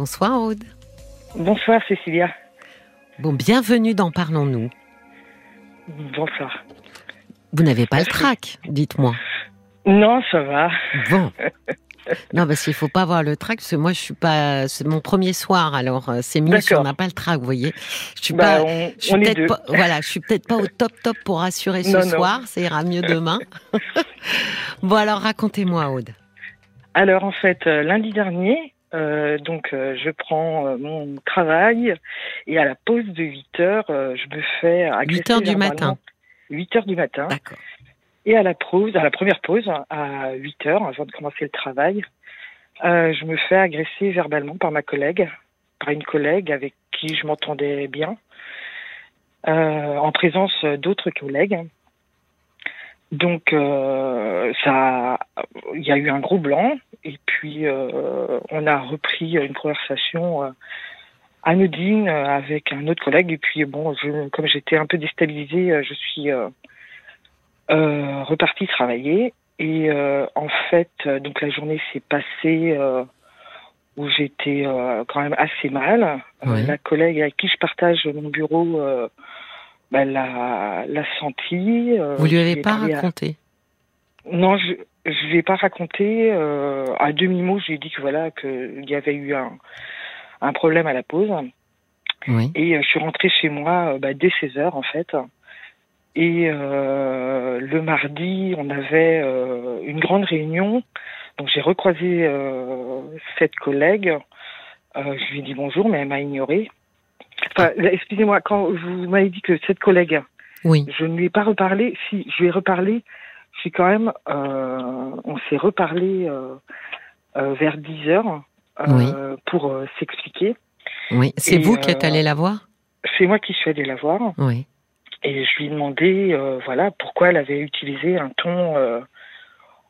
Bonsoir Aude. Bonsoir Cécilia. Bon, bienvenue dans Parlons-nous. Bonsoir. Vous n'avez pas le trac, dites-moi. Non, ça va. Bon. Non, parce qu'il faut pas avoir le trac, parce que moi, je suis pas. C'est mon premier soir, alors euh, c'est mieux si on n'a pas le trac, vous voyez. Je suis Bah, pas. on- je suis on est peut-être deux. pas- voilà, je suis peut-être pas au top top pour assurer ce Non, non. soir. Ça ira mieux demain. bon, alors racontez-moi, Aude. Alors en fait, euh, lundi dernier, euh, donc euh, je prends euh, mon travail et à la pause de 8 heures, je me fais agresser 8 heures du matin. 8 heures du matin. Et à la pause, à la première pause, à 8 heures, avant de commencer le travail, je me fais agresser verbalement par ma collègue, par une collègue avec qui je m'entendais bien, en présence d'autres collègues. Donc, euh, ça, il y a eu un gros blanc, et puis euh, on a repris une conversation euh, anodine euh, avec un autre collègue, et puis bon, je, comme j'étais un peu déstabilisée, je suis repartie travailler. Et en fait, donc la journée s'est passée où j'étais quand même assez mal. Oui. La collègue avec qui je partage mon bureau bah, l'a, l'a senti. euh, Vous lui avez pas à- raconté Non, je je lui ai pas raconté. euh, à demi mot, j'ai dit que voilà qu'il y avait eu un un problème à la pause. Oui. Et euh, je suis rentrée chez moi bah, dès 16 heures en fait. Et euh, le mardi, on avait euh, une grande réunion. Donc j'ai recroisé euh, cette collègue. Euh, je lui ai dit bonjour, mais elle m'a ignoré. Enfin, excusez-moi, quand vous m'avez dit que cette collègue, Oui. je ne lui ai pas reparlé. Si, je lui ai reparlé. Je suis quand même. euh, on s'est reparlé euh, euh, vers 10 heures pour s'expliquer. Oui. C'est vous qui êtes allé la voir? C'est moi qui suis allée la voir. Oui. Et je lui ai demandé, voilà, pourquoi elle avait utilisé un ton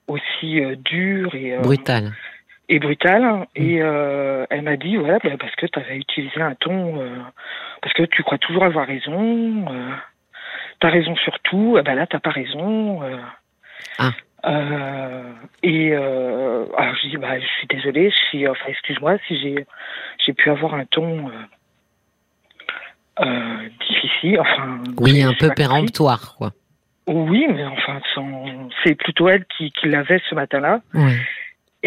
aussi dur et, Brutal. Et brutal. Et euh, elle m'a dit, voilà, bah, parce que tu avais utilisé un ton, euh, parce que tu crois toujours avoir raison, euh, t'as raison sur tout, eh ben là, t'as pas raison. euh. Ah. Euh, et euh, alors je dis, bah, je suis désolée, je suis, enfin, excuse-moi si j'ai, j'ai pu avoir un ton euh, euh, difficile, enfin. Oui, un peu péremptoire, quoi. Oui, mais enfin, sans- c'est plutôt elle qui, qui l'avait ce matin-là. Oui.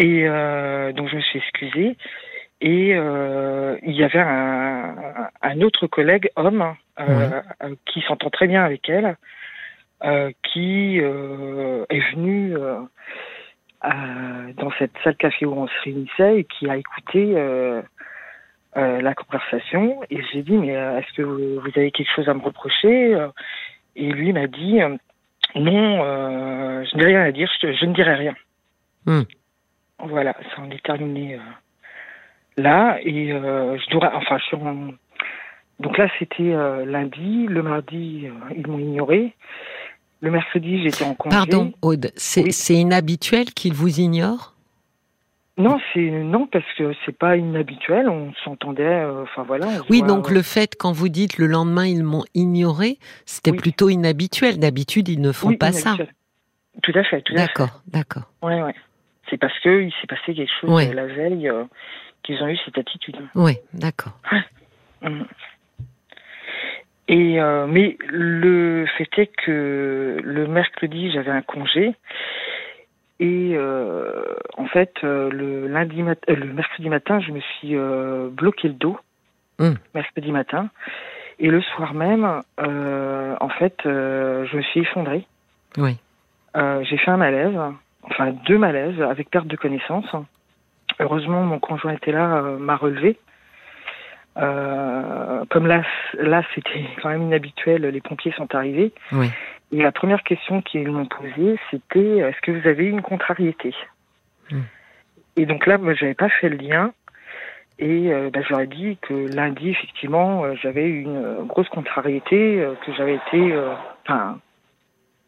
Et euh, donc je me suis excusée. Et euh, il y avait un, un autre collègue, homme, euh, qui s'entend très bien avec elle, qui est venu dans cette salle café où on se réunissait et qui a écouté la conversation. Et j'ai dit, mais est-ce que vous, vous avez quelque chose à me reprocher Et lui m'a dit, non, je n'ai rien à dire, je, je ne dirai rien. Hmm. Voilà, ça en est terminé euh, là. Et euh, je dois, enfin, je suis en- donc là, c'était euh, lundi. Le mardi, ils m'ont ignoré. Le mercredi, j'étais en congé. Pardon, Aude, c'est Oui. inhabituel qu'il vous ignore Non, c'est non parce que c'est pas inhabituel. On s'entendait. Enfin voilà. on Oui, voit, donc le fait, quand vous dites le lendemain, ils m'ont ignoré, c'était Oui. plutôt inhabituel. D'habitude, ils ne font oui, pas ça. Tout à fait, tout à fait. D'accord, d'accord. Ouais, ouais. C'est parce que il s'est passé quelque chose Ouais. la veille euh, qu'ils ont eu cette attitude. Oui, d'accord. Mm. Et euh, mais le fait est que le mercredi j'avais un congé et euh, en fait le lundi mat- le mercredi matin je me suis bloqué le dos Mm. mercredi matin et le soir même en fait je me suis effondrée Oui. j'ai fait un malaise, enfin deux malaises avec perte de connaissance. Heureusement, mon conjoint était là, euh, m'a relevé. Euh, comme là, là c'était quand même inhabituel, les pompiers sont arrivés. Oui. Et la première question qu'ils m'ont posée, c'était est-ce que vous avez eu une contrariété? Hmm. Et donc là, moi, j'avais pas fait le lien. Et euh, bah, je leur ai dit que lundi, effectivement, euh, j'avais eu une grosse contrariété, euh, que j'avais été, enfin,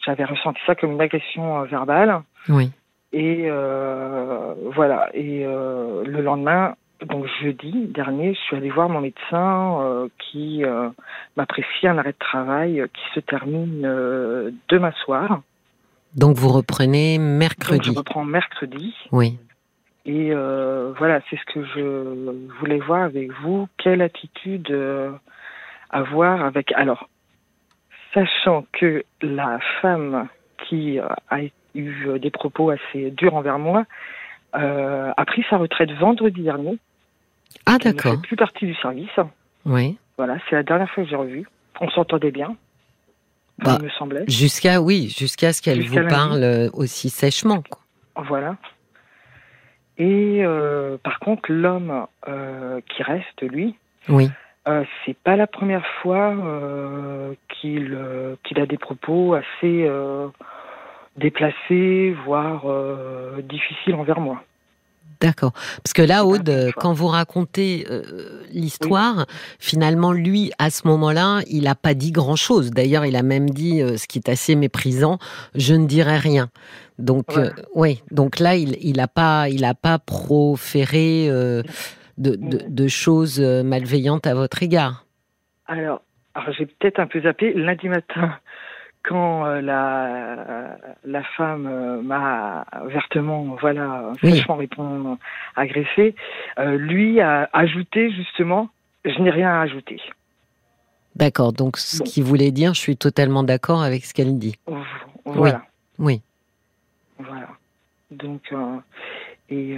j'avais ressenti ça comme une agression euh, verbale. Oui. Et euh, voilà. Et euh, le lendemain, donc jeudi dernier, je suis allée voir mon médecin euh, qui euh, m'a prescrit un arrêt de travail euh, qui se termine demain soir. Donc vous reprenez Donc je mercredi. reprends mercredi. Oui. Et voilà, c'est ce que je voulais voir avec vous. Quelle attitude avoir avec. Alors, sachant que la femme qui a eu des propos assez durs envers moi a pris sa retraite vendredi dernier. Ah, d'accord. Elle ne fait plus partie du service. Oui. Voilà, c'est la dernière fois que j'ai revu. On s'entendait bien. Bah, il me semblait. Jusqu'à oui, jusqu'à ce qu'elle vous parle euh, aussi sèchement. Voilà. Et euh, par contre, l'homme euh, qui reste, lui, oui. C'est pas la première fois qu'il qu'il a des propos assez déplacés, voire difficiles envers moi. D'accord. Parce que là, Aude, quand vous racontez euh, l'histoire, finalement, lui, à ce moment-là, il n'a pas dit grand-chose. D'ailleurs, il a même dit, euh, ce qui est assez méprisant, je ne dirai rien. Donc, euh, oui. Donc là, il n'a pas, il a pas proféré de, de, choses malveillantes à votre égard. Alors, alors j'ai peut-être un peu zappé. Lundi matin, quand euh, la, la femme euh, m'a vertement, voilà, franchement répond agressé, euh, lui a ajouté justement, je n'ai rien à ajouter. D'accord, donc ce qui voulait dire, je suis totalement d'accord avec ce qu'elle dit. Voilà. Oui. Voilà. Donc, et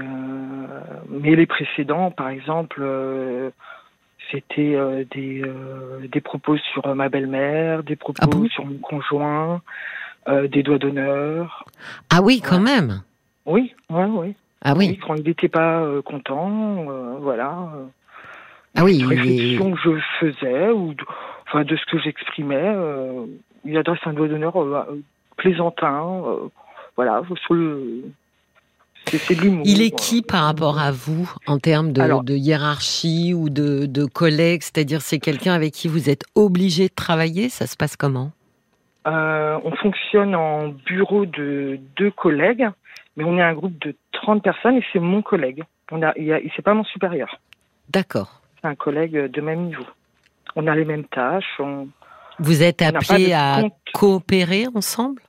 mais les précédents, par exemple, c'était euh, des, euh, des propos sur euh, ma belle-mère, des propos ah sur mon conjoint, des doigts d'honneur. Ah oui, quand même. Oui, oui, oui. Ah oui. quand il n'était pas content, voilà. ah oui. Les réflexions que je faisais ou de, enfin de ce que j'exprimais, il adresse un doigt d'honneur plaisantin, voilà, sur le il est qui par rapport à vous en termes de, hiérarchie ou de, collègues C'est-à-dire, c'est quelqu'un avec qui vous êtes obligé de travailler Ça se passe comment? Euh, On fonctionne en bureau de deux collègues, mais on est un groupe de 30 personnes et c'est mon collègue. On a, c'est pas mon supérieur. D'accord. C'est un collègue de même niveau. On a les mêmes tâches. vous êtes appelés à coopérer ensemble?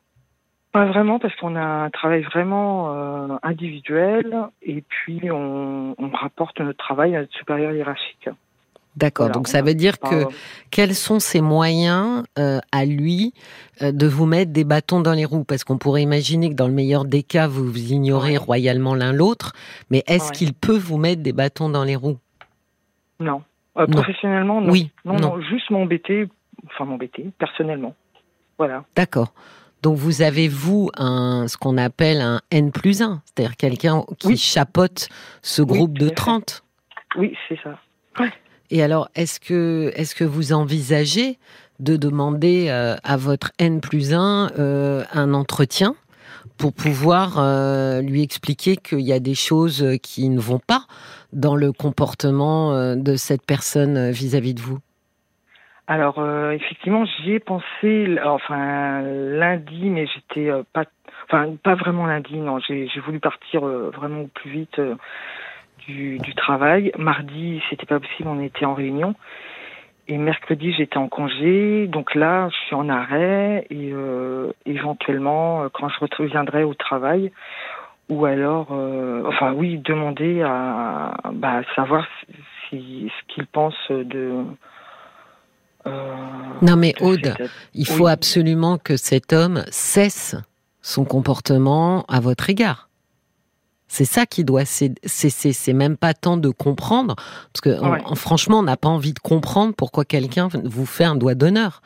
Pas vraiment parce qu'on a un travail vraiment euh, individuel et puis on, rapporte notre travail à notre supérieur hiérarchique. D'accord, donc ça veut dire que quels sont ses moyens euh, à lui euh, de vous mettre des bâtons dans les roues? Parce qu'on pourrait imaginer que dans le meilleur des cas, vous vous ignorez royalement l'un l'autre, mais est-ce qu'il peut vous mettre des bâtons dans les roues? Non. Professionnellement, non. Oui, non, non. juste m'embêter, enfin m'embêter, personnellement. Voilà. D'accord. Donc vous avez, vous, un, ce qu'on appelle un N plus 1, c'est-à-dire quelqu'un qui chapote ce groupe de 30. Oui, c'est ça. Et alors, est-ce que, est que vous envisagez de demander euh, à votre N plus 1 euh, un entretien pour pouvoir euh, lui expliquer qu'il y a des choses qui ne vont pas dans le comportement de cette personne vis-à-vis -vis de vous? Alors euh, effectivement, j'y ai pensé, enfin lundi, mais j'étais euh, pas, enfin pas vraiment lundi, non. J'ai voulu partir euh, vraiment au plus vite du, du, travail. Mardi, c'était pas possible, on était en réunion. Et mercredi, j'étais en congé, donc là, je suis en arrêt et éventuellement, quand je reviendrai au travail, ou alors, enfin oui, demander à bah, savoir si, ce qu'il pense de euh, non mais Aude, il faut absolument que cet homme cesse son comportement à votre égard. C'est ça qui doit cesser. C'est même pas tant de comprendre, parce que franchement, on n'a pas envie de comprendre pourquoi quelqu'un vous fait un doigt d'honneur.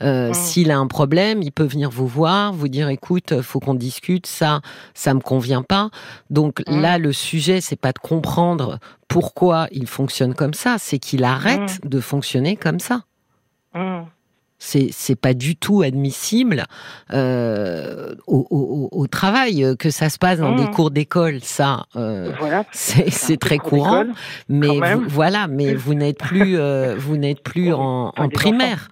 Euh, s'il a un problème, il peut venir vous voir, vous dire écoute, faut qu'on discute, ça, ça me convient pas. Donc là, le sujet, c'est pas de comprendre pourquoi il fonctionne comme ça, c'est qu'il arrête de fonctionner comme ça. Mmh. C'est pas du tout admissible euh, au, travail que ça se passe dans des mmh. cours d'école. Ça, euh, c'est très courant. Mais voilà, mais vous n'êtes plus, euh, vous n'êtes plus en, en primaire.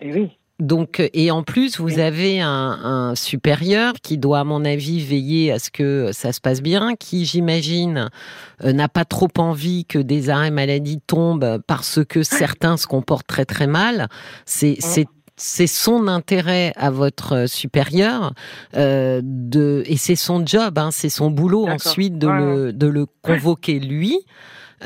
Et oui. Donc, et en plus, vous avez un, supérieur qui doit, à mon avis, veiller à ce que ça se passe bien, qui, j'imagine, euh, n'a pas trop envie que des arrêts maladie tombent parce que certains se comportent très très mal. C'est c'est son intérêt à votre supérieur euh, de et c'est son job, hein, c'est son boulot ensuite de, le, de le convoquer lui.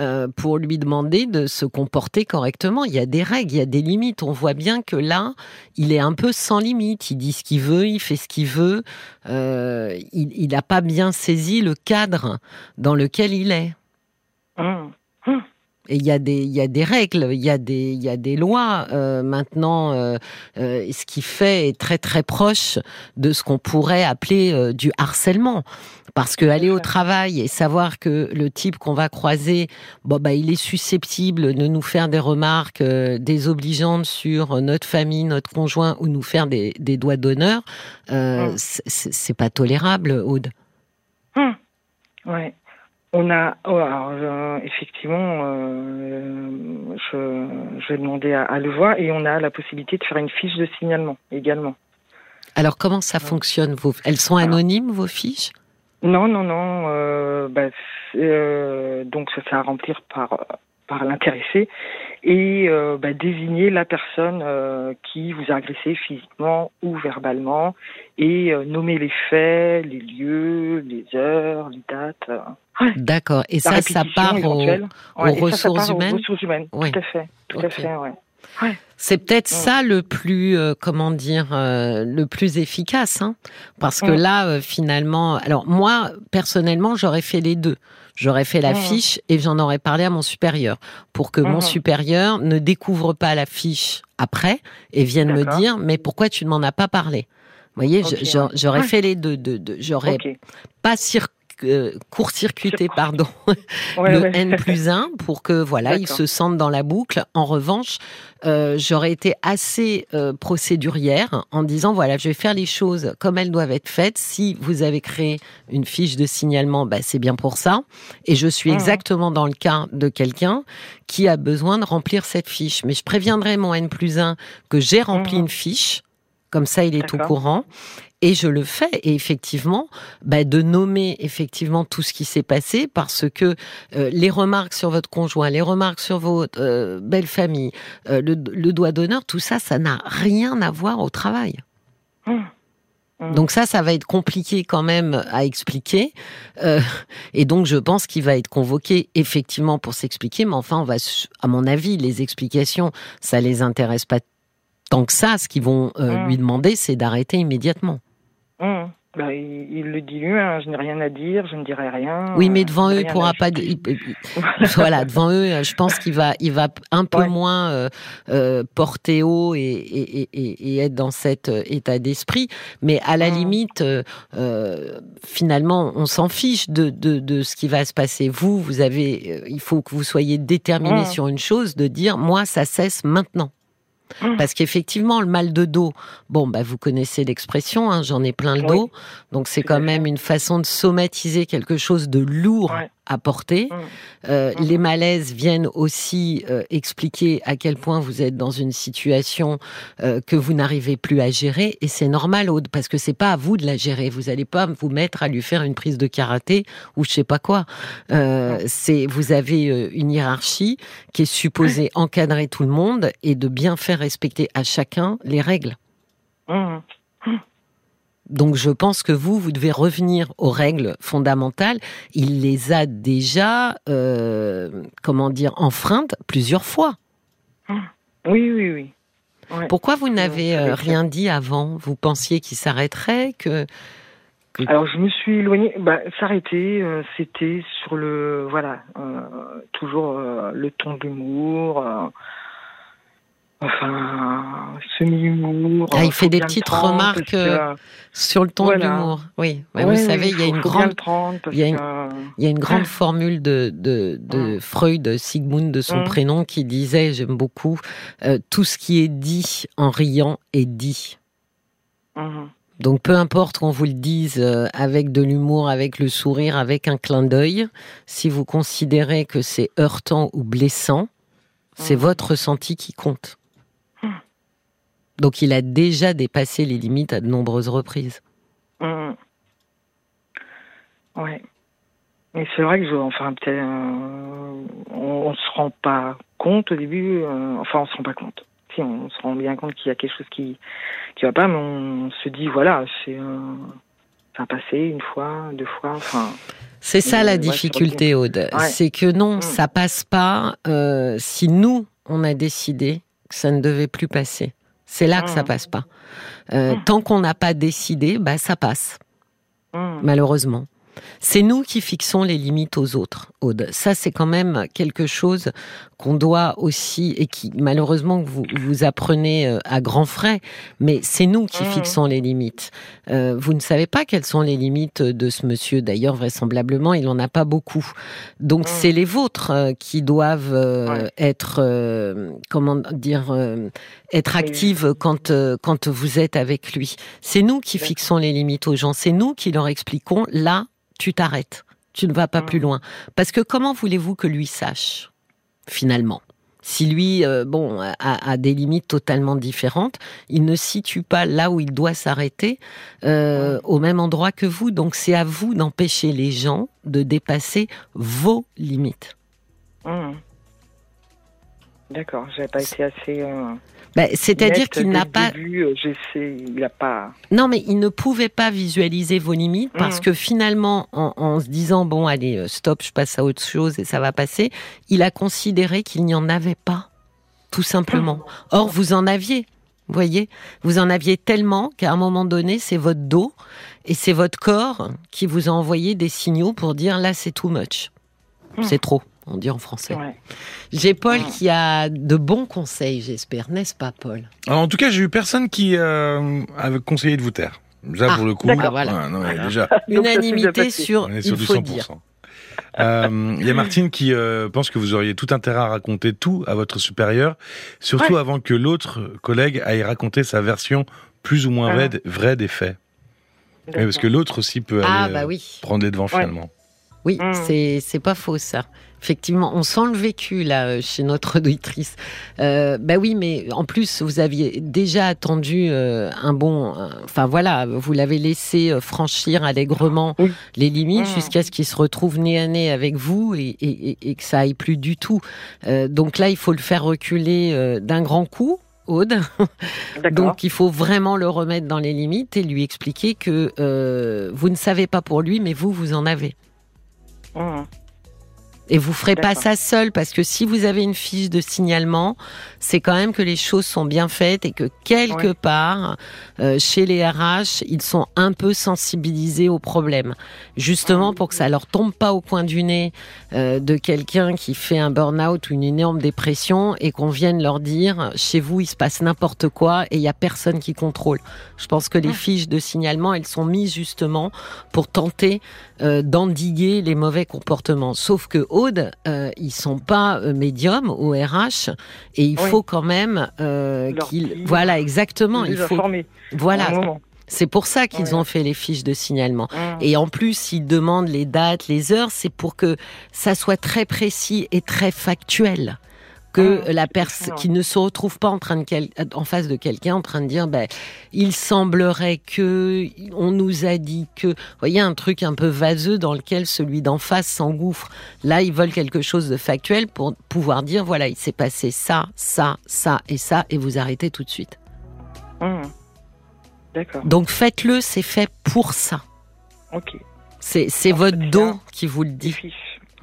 Euh, pour lui demander de se comporter correctement. Il y a des règles, il y a des limites. On voit bien que là, il est un peu sans limite. Il dit ce qu'il veut, il fait ce qu'il veut. Euh, il n'a pas bien saisi le cadre dans lequel il est. Hum. Et il y a des il y a des règles, il y a des il y a des lois euh, maintenant. Euh, euh, ce qui fait est très très proche de ce qu'on pourrait appeler du harcèlement, parce que aller au travail et savoir que le type qu'on va croiser, bon bah il est susceptible de nous faire des remarques désobligeantes sur notre famille, notre conjoint ou nous faire des, des doigts d'honneur, mmh. c'est pas tolérable, Aude. Mmh. Ouais. On a, oh, alors, effectivement, euh, je, je, vais demander à, à, le voir et on a la possibilité de faire une fiche de signalement également. Alors comment ça fonctionne vos... Elles sont anonymes vos fiches? Non, non, non. Euh, bah, euh, donc ça c'est à remplir par par l'intéressé et euh, bah, désigner la personne euh, qui vous a agressé physiquement ou verbalement et euh, nommer les faits, les lieux, les heures, les dates. D'accord. Et ça, ça part aux, ressources humaines. ressources humaines. Oui. Tout à fait. Tout à fait. Ouais. C'est peut-être ça le plus, euh, comment dire, euh, le plus efficace, hein. Parce que là, euh, finalement, alors moi, personnellement, j'aurais fait les deux. J'aurais fait la fiche et j'en aurais parlé à mon supérieur pour que mon supérieur ne découvre pas la fiche après et vienne me dire, mais pourquoi tu ne m'en as pas parlé? Vous voyez, j'aurais fait les deux. De, de, j'aurais pas circulé court-circuiter pardon le N plus 1 pour que voilà ils se sentent dans la boucle. En revanche, euh, j'aurais été assez euh, procédurière en disant voilà je vais faire les choses comme elles doivent être faites. Si vous avez créé une fiche de signalement, bah, c'est bien pour ça. Et je suis mmh. exactement dans le cas de quelqu'un qui a besoin de remplir cette fiche. Mais je préviendrai mon N plus 1 que j'ai rempli mmh. une fiche. Comme ça, il est au courant. Et je le fais, et effectivement, bah, de nommer effectivement tout ce qui s'est passé, parce que euh, les remarques sur votre conjoint, les remarques sur votre euh, belle famille, euh, le, doigt d'honneur, tout ça, ça n'a rien à voir au travail. Mmh. Mmh. Donc ça, ça va être compliqué quand même à expliquer. et donc je pense qu'il va être convoqué effectivement pour s'expliquer. Mais enfin, on va, à mon avis, les explications, ça les intéresse pas tant que ça. Ce qu'ils vont mmh. lui demander, c'est d'arrêter immédiatement. Mmh. Bah, il, le dit lui, hein, je n'ai rien à dire, je ne dirai rien. Oui, mais devant eux, il pourra pas. voilà, devant eux, je pense qu'il va, il va un peu moins euh, euh, porter haut et, et, et, être dans cet euh, état d'esprit. Mais à la mmh. limite, finalement, on s'en fiche de, de, de, ce qui va se passer. Vous, vous avez, il faut que vous soyez déterminé mmh. sur une chose, de dire, moi, ça cesse maintenant. Mmh. Parce qu'effectivement, le mal de dos, bon, bah, vous connaissez l'expression, hein, j'en ai plein le dos. Donc, c'est quand même une façon de somatiser quelque chose de lourd porter. Mmh. Euh, mmh. Les malaises viennent aussi euh, expliquer à quel point vous êtes dans une situation euh, que vous n'arrivez plus à gérer. Et c'est normal, Aude, parce que c'est pas à vous de la gérer. Vous n'allez pas vous mettre à lui faire une prise de karaté ou je sais pas quoi. c'est vous avez une hiérarchie qui est supposée encadrer tout le monde et de bien faire respecter à chacun les règles. Mmh. Donc je pense que vous, vous devez revenir aux règles fondamentales. Il les a déjà, euh, comment dire, enfreintes plusieurs fois. Oui, oui, oui. Pourquoi vous n'avez euh, rien dit avant? Vous pensiez qu'il s'arrêterait que, Alors je me suis éloignée. Bah, s'arrêter, euh, c'était sur le, voilà, toujours le ton d'humour enfin, semi-humour. Ah, il fait des petites remarques euh, sur le ton de l'humour. Oui, vous savez, il y a une grande, il y a une, grande formule de, de, de Freud, Sigmund de son prénom, qui disait, j'aime beaucoup, euh, tout ce qui est dit en riant est dit. Mhm. Donc peu importe qu'on vous le dise euh, avec de l'humour, avec le sourire, avec un clin d'œil, si vous considérez que c'est heurtant ou blessant, c'est mhm. votre ressenti qui compte. Donc il a déjà dépassé les limites à de nombreuses reprises. Mmh. Ouais. Mais c'est vrai que je, enfin peut-être euh, on, ne se rend pas compte au début. Euh, enfin on se rend pas compte. si on se rend bien compte qu'il y a quelque chose qui qui va pas, mais on se dit voilà, c'est un, un passé une fois, deux fois, enfin. C'est ça la difficulté, Aude. C'est que non, mm. ça passe pas euh, si nous on a décidé que ça ne devait plus passer. C'est là que ça mm. passe pas. Euh, mm. Tant qu'on n'a pas décidé, bah ça passe. Malheureusement. C'est nous qui fixons les limites aux autres, Aude. Ça, c'est quand même quelque chose qu'on doit aussi, et qui malheureusement vous, vous apprenez euh, à grands frais, mais c'est nous qui mmh. fixons les limites. Euh, vous ne savez pas quelles sont les limites de ce monsieur. D'ailleurs, vraisemblablement, il n'en a pas beaucoup. Donc, mmh. c'est les vôtres qui doivent être, comment dire, être actives quand, quand vous êtes avec lui. C'est nous qui fixons les limites aux gens. C'est nous qui leur expliquons là tu t'arrêtes, tu ne vas pas plus mm. loin. Parce que comment voulez-vous que lui sache, finalement? Si lui, euh, bon, a, des limites totalement différentes, il ne situe pas là où il doit s'arrêter euh, au même endroit que vous. Donc c'est à vous d'empêcher les gens de dépasser vos limites. Mm. D'accord, j'avais pas été assez. Euh, bah, c'est-à-dire qu'il n'a pas. Début, euh, il a pas. Non, mais il ne pouvait pas visualiser vos limites parce mmh. que finalement, en, se disant bon, allez, euh, stop, je passe à autre chose et ça va passer, il a considéré qu'il n'y en avait pas, tout simplement. Mmh. Or, vous en aviez. Vous voyez, vous en aviez tellement qu'à un moment donné, c'est votre dos et c'est votre corps qui vous a envoyé des signaux pour dire là, c'est too much, mmh. c'est trop on dit en français. J'ai Paul qui a de bons conseils, j'espère, n'est-ce pas, Paul? En tout cas, j'ai eu personne qui euh, avait conseillé de vous taire. Ça, ah, pour le coup, voilà. déjà. unanimité sur, on est sur du 100%. Euh, il y a Martine qui euh, pense que vous auriez tout intérêt à raconter tout à votre supérieur, surtout avant que l'autre collègue aille raconter sa version plus ou moins ah. vraie, des faits. parce que l'autre aussi peut ah, aller bah prendre les devants finalement. Oui, mm. c'est c'est pas faux ça. Effectivement, on sent le vécu là euh, chez notre auditrice. Euh, bah oui, mais en plus vous aviez déjà attendu euh, un bon. Enfin voilà, vous l'avez laissé euh, franchir allègrement les limites mm. jusqu'à ce qu'il se retrouve nez à nez avec vous et, et, et, que ça aille plus du tout. donc là, il faut le faire reculer d'un grand coup. Aude. Donc il faut vraiment le remettre dans les limites et lui expliquer que vous ne savez pas pour lui, mais vous, vous en avez. Mmh. Et vous ferez pas ça seul parce que si vous avez une fiche de signalement, c'est quand même que les choses sont bien faites et que quelque part, euh, chez les RH, ils sont un peu sensibilisés au problème. Justement pour que ça leur tombe pas au coin du nez euh, de quelqu'un qui fait un burn-out ou une énorme dépression et qu'on vienne leur dire chez vous il se passe n'importe quoi et il y a personne qui contrôle. Je pense que les fiches de signalement, elles sont mises justement pour tenter euh, d'endiguer les mauvais comportements. Sauf que Aude, euh, ils sont pas euh, médiums au RH et il faut quand même euh, qu'ils, voilà exactement, il faut, voilà. C'est pour ça qu'ils ont fait les fiches de signalement. Mmh. Et en plus, ils demandent les dates, les heures, c'est pour que ça soit très précis et très factuel que ah, la personne qui ne se retrouve pas en train de en face de quelqu'un en train de dire ben il semblerait que on nous a dit que. Vous voyez un truc un peu vaseux dans lequel celui d'en face s'engouffre. Là ils veulent quelque chose de factuel pour pouvoir dire voilà il s'est passé ça ça ça et ça et vous arrêtez tout de suite. Mmh. d'accord. Donc faites-le c'est fait pour ça. Ok. C'est votre dos qui vous le dit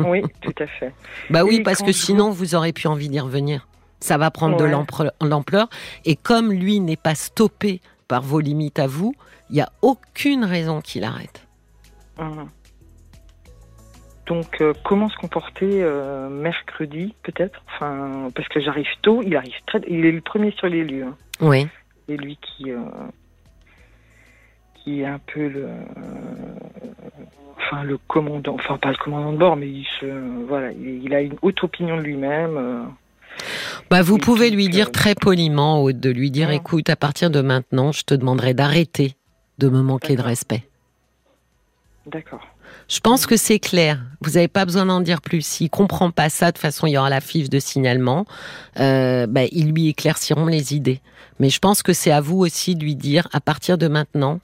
oui, tout à fait. bah oui, parce que sinon, vous aurez plus envie d'y revenir. Ça va prendre de l'ampleur. Et comme lui n'est pas stoppé par vos limites à vous, il n'y a aucune raison qu'il arrête. Donc, euh, comment se comporter euh, mercredi, peut-être? Enfin, parce que j'arrive tôt, il arrive très, il est le premier sur les lieux. Hein. Oui. C'est lui qui, euh, qui est un peu le, enfin le commandant, enfin pas le commandant de bord, mais il se, voilà, il, a une haute opinion de lui-même. Euh. bah, vous pouvez lui dire euh, très poliment, de lui dire, écoute, à partir de maintenant, je te demanderai d'arrêter de me manquer de respect. D'accord. Je pense que c'est clair. Vous n'avez pas besoin d'en dire plus. S'il comprend pas ça, de toute façon, il y aura la fiche de signalement. Euh, bah, ils lui éclairciront les idées. Mais je pense que c'est à vous aussi de lui dire, à partir de maintenant,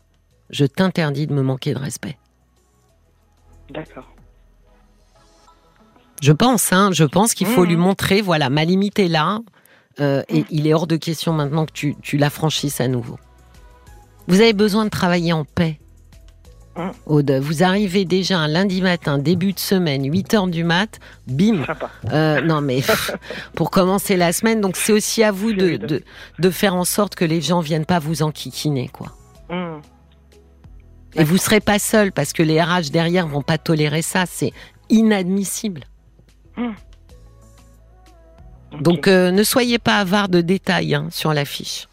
je t'interdis de me manquer de respect. D'accord. Je pense, hein, je pense qu'il faut lui mmh. montrer, voilà, ma limite est là. euh, et mm. il est hors de question maintenant que tu, tu la franchisses à nouveau. Vous avez besoin de travailler en paix. Mm. Aude, vous arrivez déjà un lundi matin, début de semaine, 8 heures du mat, bim. Euh, non mais pour commencer la semaine, donc c'est aussi à vous de, de, de, faire en sorte que les gens viennent pas vous enquiquiner, quoi. Mm. Et vous serez pas seul parce que les RH derrière vont pas tolérer ça, c'est inadmissible. Donc euh, ne soyez pas avare de détails hein, sur l'affiche.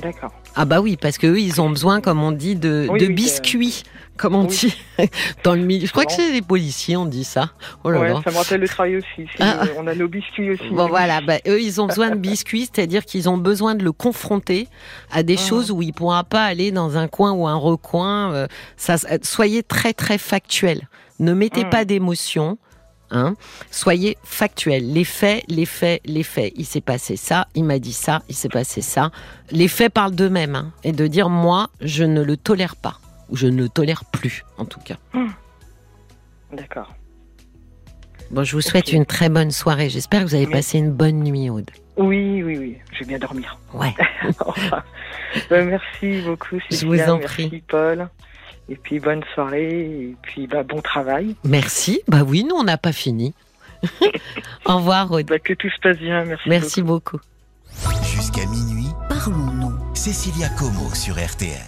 D'accord. Ah bah oui, parce qu'eux, ils ont besoin, comme on dit, de, biscuits. Comme on dit dans le milieu. Je crois que c'est les policiers, on dit ça. Oh là ça me rappelle le travail aussi. Ah. On a nos biscuits aussi. Bon voilà, bah, eux, ils ont besoin de biscuits, c'est-à-dire qu'ils ont besoin de le confronter à des ah. choses où il pourra pas aller dans un coin ou un recoin. Euh, ça, soyez très très factuel. Ne mettez hmm. pas d'émotion. Hein. Soyez factuels. Les faits, les faits, les faits. Il s'est passé ça, il m'a dit ça, il s'est passé ça. Les faits parlent d'eux-mêmes. Hein. Et de dire, moi, je ne le tolère pas. Ou je ne le tolère plus, en tout cas. Hum. D'accord. Bon, je vous souhaite une très bonne soirée. J'espère que vous avez passé une bonne nuit, Aude. Oui, oui, oui. Je vais bien dormir. Ouais. Ben, merci beaucoup, Je vous en prie. Merci, Paul. Et puis bonne soirée, et puis bah, bon travail. Merci. Bah oui, nous on n'a pas fini. Au revoir, Aude. Bah, que tout se passe bien. Merci. Merci beaucoup. Jusqu'à minuit, parlons-nous. Cécilia Como sur RTL.